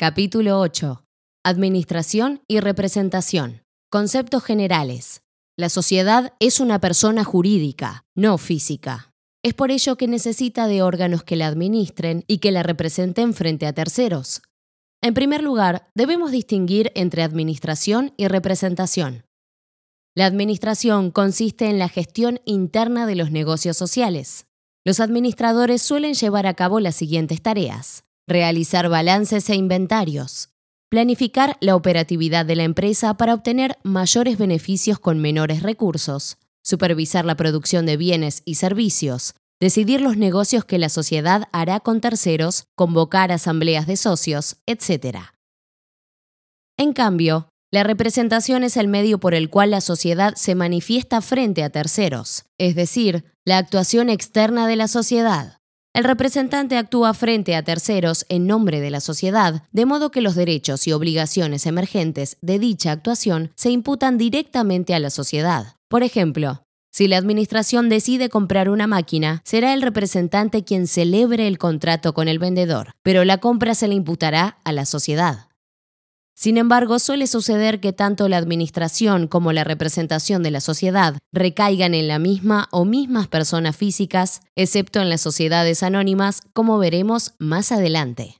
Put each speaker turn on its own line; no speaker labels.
Capítulo 8. Administración y representación. Conceptos generales. La sociedad es una persona jurídica, no física. Es por ello que necesita de órganos que la administren y que la representen frente a terceros. En primer lugar, debemos distinguir entre administración y representación. La administración consiste en la gestión interna de los negocios sociales. Los administradores suelen llevar a cabo las siguientes tareas realizar balances e inventarios, planificar la operatividad de la empresa para obtener mayores beneficios con menores recursos, supervisar la producción de bienes y servicios, decidir los negocios que la sociedad hará con terceros, convocar asambleas de socios, etc. En cambio, la representación es el medio por el cual la sociedad se manifiesta frente a terceros, es decir, la actuación externa de la sociedad. El representante actúa frente a terceros en nombre de la sociedad, de modo que los derechos y obligaciones emergentes de dicha actuación se imputan directamente a la sociedad. Por ejemplo, si la Administración decide comprar una máquina, será el representante quien celebre el contrato con el vendedor, pero la compra se le imputará a la sociedad. Sin embargo, suele suceder que tanto la administración como la representación de la sociedad recaigan en la misma o mismas personas físicas, excepto en las sociedades anónimas, como veremos más adelante.